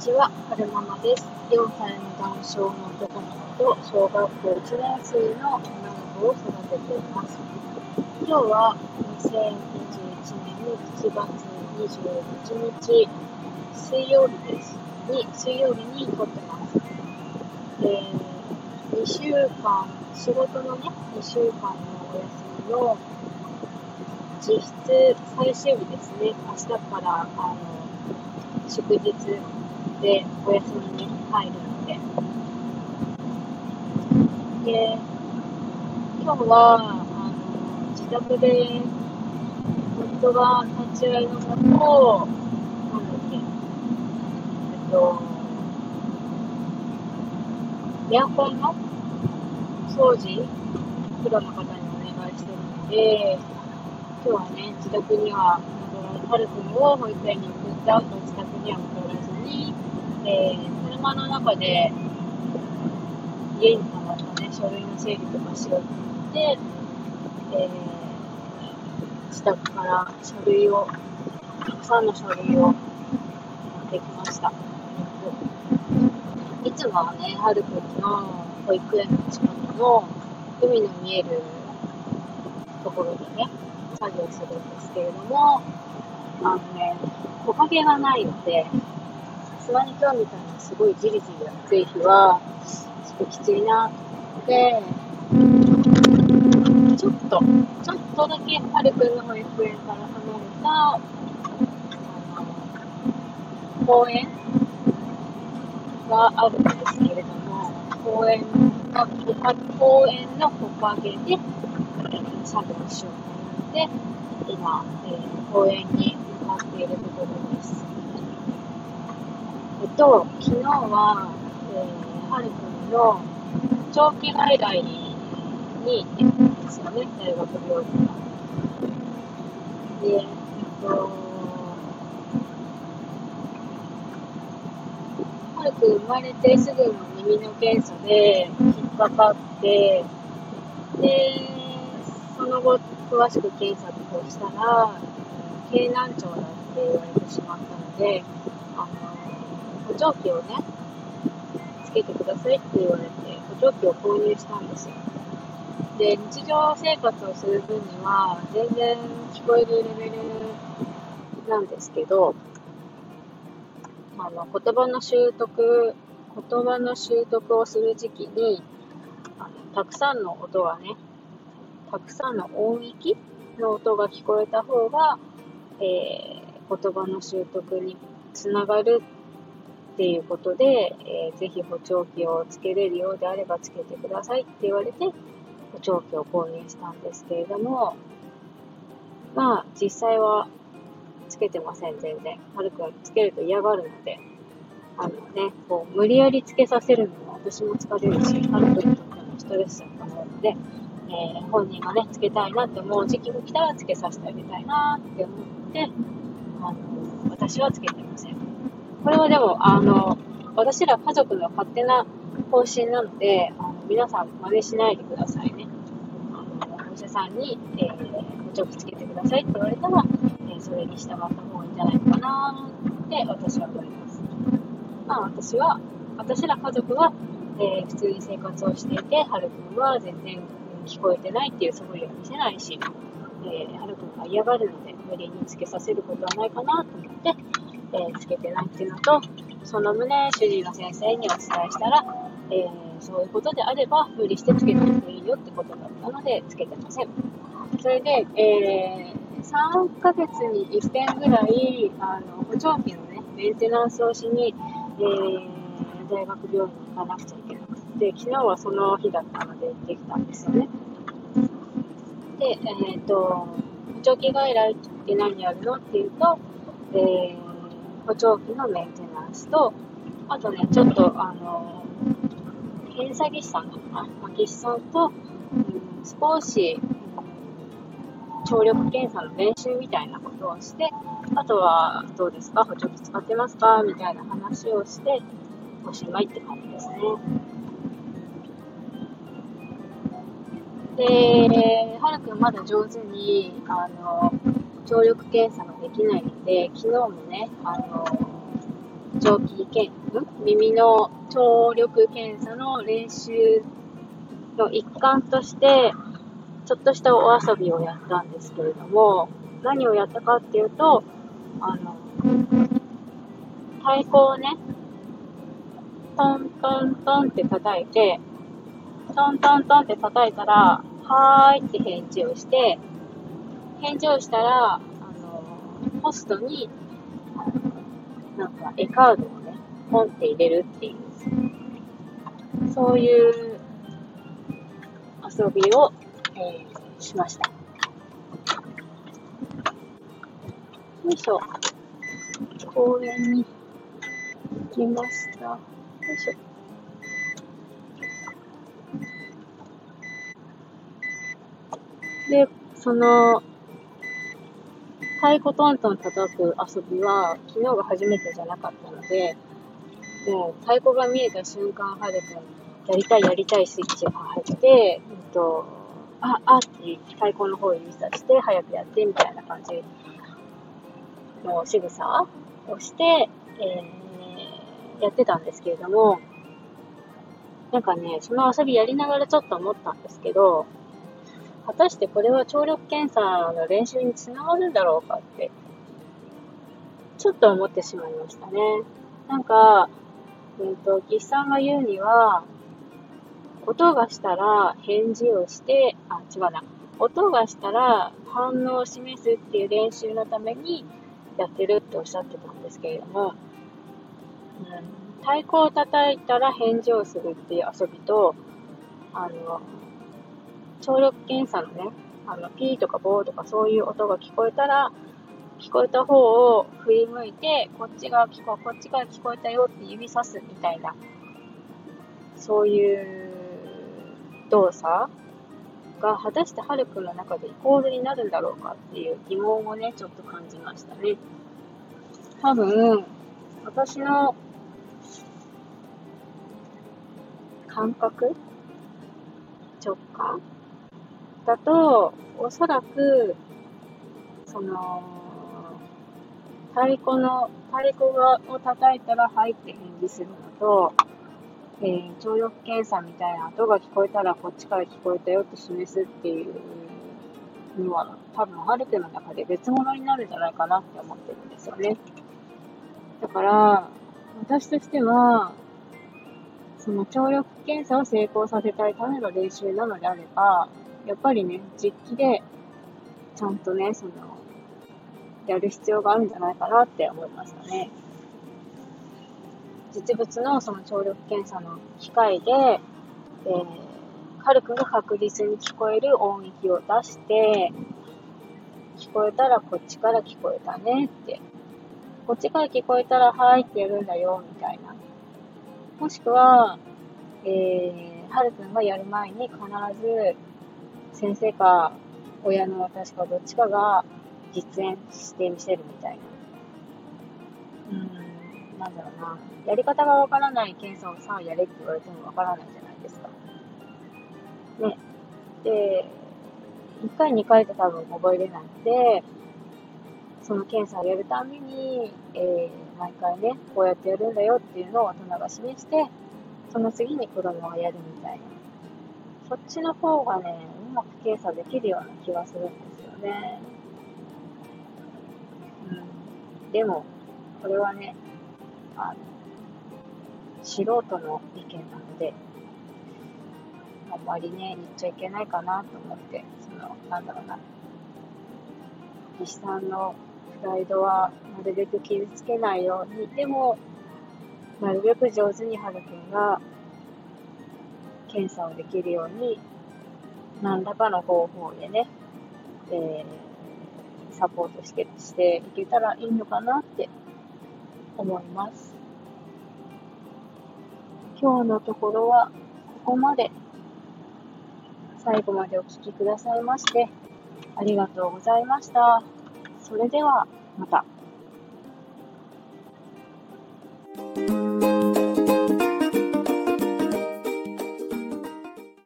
ちは、はるままです。4歳の男性の男の子と小学校1年生の女の子を育てています。今日は2021年7月21日水曜日です。に、水曜日に撮ってます。えー、2週間、仕事のね、2週間のお休みの実質最終日ですね。明日からあの祝日でお休みに入るので。で、今日は、あの、自宅で、夫が立ち会いのもと、なんだっけ、えっと、エアコンの掃除、プロの方にお願いしてるので、今日はね、自宅には戻らはるくんを保育園に送った後、自宅には戻らずに、えー、車の中で家に溜まったね、書類の整理とかしようと思って、えー、自宅から書類を、たくさんの書類を持ってきました。いつもはね、はるくんの保育園の近くの海の見えるところでね、作業するんですけれども、あのね、木陰がないので、さすがに今日みたいなすごいじりじり暑い日は、ちょっときついなと思って、ちょっと、ちょっとだけはるくんの保育園から離れた、公園があるんですけれども、公園の、公園の木陰で、作業しようで、今、えー、公園に向かっているところです。と、昨日は、えー、はるくんの長期外来に行ってたんですよね、大学病院が。で、えっと、はるくん生まれてすぐの耳の検査で引っかかって、で、その後、詳しく検査をしたら、経難聴だって言われてしまったので、あの、補聴器をね、つけてくださいって言われて、補聴器を購入したんですよ。で、日常生活をする分には、全然聞こえるレベルなんですけど、あの、言葉の習得、言葉の習得をする時期に、あのたくさんの音がね、たくさんの音域の音が聞こえた方が、えー、言葉の習得につながるっていうことで、えー、ぜひ補聴器をつけれるようであればつけてくださいって言われて、補聴器を購入したんですけれども、まあ、実際はつけてません、全然。はるくんつけると嫌がるので、あのね、こう、無理やりつけさせるのも私も疲れるし、はるくんにとってもストレスだと思うので、えー、本人がね、つけたいなって思う時期が来たらつけさせてあげたいなって思って、あの、私はつけてません。これはでも、あの、私ら家族の勝手な方針なので、あの皆さん真似しないでくださいね。あのお医者さんに、えー、補聴器つけてくださいって言われたら、えー、それに従った方がいいんじゃないのかなって私は思います。まあ私は、私ら家族は、えー、普通に生活をしていて、はるくんは全然聞こえてないっていう素振りは見せないし、えー、はるくんが嫌がるので、無理につけさせることはないかなと思って、えー、つけてないっていうのと、その旨、主治医の先生にお伝えしたら、えー、そういうことであれば、無理してつけてもいいよってことだったので、つけてません。それで、えー、3ヶ月に1遍ぐらい、あの、補聴器のね、メンテナンスをしに、えー、大学病院に行かなくちゃいけなくて、昨日はその日だったので行ってきたんですよね。で、えっ、ー、と、補聴器外来って何やるのっていうと、えー、補聴器のメンテナンスと、あとね、ちょっと、あの、検査技師さんのかな、技師さんと、うん、少し、聴力検査の練習みたいなことをして、あとは、どうですか？補聴器使ってますか？みたいな話をして、おしまいって感じですね。で、はるくんまだ上手に、あの、聴力検査ができないので、昨日もね、あの、聴器検、耳の聴力検査の練習の一環として、ちょっとしたお遊びをやったんですけれども、何をやったかっていうと、あの、太鼓をね、トントントンって叩いて、トントントンって叩いたら、はーいって返事をして、返事をしたら、ポストに、なんか絵カードをね、ポンって入れるっていう、そういう遊びを、えー、しました。よいしょ。公園に行きました。よいしょ。で、その、太鼓トントン叩く遊びは、昨日が初めてじゃなかったので、もう太鼓が見えた瞬間、はるくん、やりたいやりたいスイッチが入って、えっと、あ、あって太鼓の方を指さして、早くやってみたいな感じ。の仕草をして、えー、やってたんですけれども、なんかね、その遊びやりながらちょっと思ったんですけど、果たしてこれは聴力検査の練習につながるんだろうかって、ちょっと思ってしまいましたね。なんか、うんと、岸さんが言うには、音がしたら返事をして、あ、違うな。音がしたら反応を示すっていう練習のためにやってるっておっしゃってたんですけれども、うん、太鼓を叩いたら返事をするっていう遊びと、あの、聴力検査のね、あの、ピーとかボーとかそういう音が聞こえたら、聞こえた方を振り向いて、こっちが聞こ、こっちから聞こえたよって指さすみたいな、そういう動作が果たしてハルくんの中でイコールになるんだろうかっていう疑問をね、ちょっと感じましたね。多分、私の感覚？直感？だと、おそらく、その、太鼓の、太鼓を叩いたら入って返事するのと、えー、聴力検査みたいな音が聞こえたらこっちから聞こえたよって示すっていうのは、多分、ハルテの中で別物になるんじゃないかなって思ってるんですよね。だから、私としては、その聴力検査を成功させたいための練習なのであれば、やっぱりね、実機で、ちゃんとね、その、やる必要があるんじゃないかなって思いましたね。実物のその聴力検査の機械で、えー、カルクが確実に聞こえる音域を出して、聞こえたらこっちから聞こえたねって、こっちから聞こえたらはいってやるんだよみたいな。もしくは、えー、はるくんがやる前に必ず先生か親の私かどっちかが実演してみせるみたいな。うん、なんだろうな。やり方がわからない検査をさあやれって言われてもわからないじゃないですか。ね。で、1回2回と多分覚えれないので、その検査をやるために、えー、毎回ね、こうやってやるんだよっていうのを大人が示して、その次に子供がやるみたいな。そっちの方がね、うまく計算できるような気がするんですよね。うん。でも、これはね、あの、素人の意見なので、あんまりね、言っちゃいけないかなと思って、その、なんだろうな、岸さんのプライドはなるべく傷つけないように、でも、なるべく上手にはるくんが検査をできるように、何らかの方法でね、えー、サポートしてしていけたらいいのかなって思います。今日のところはここまで最後までお聴きくださいましてありがとうございました。それではまた。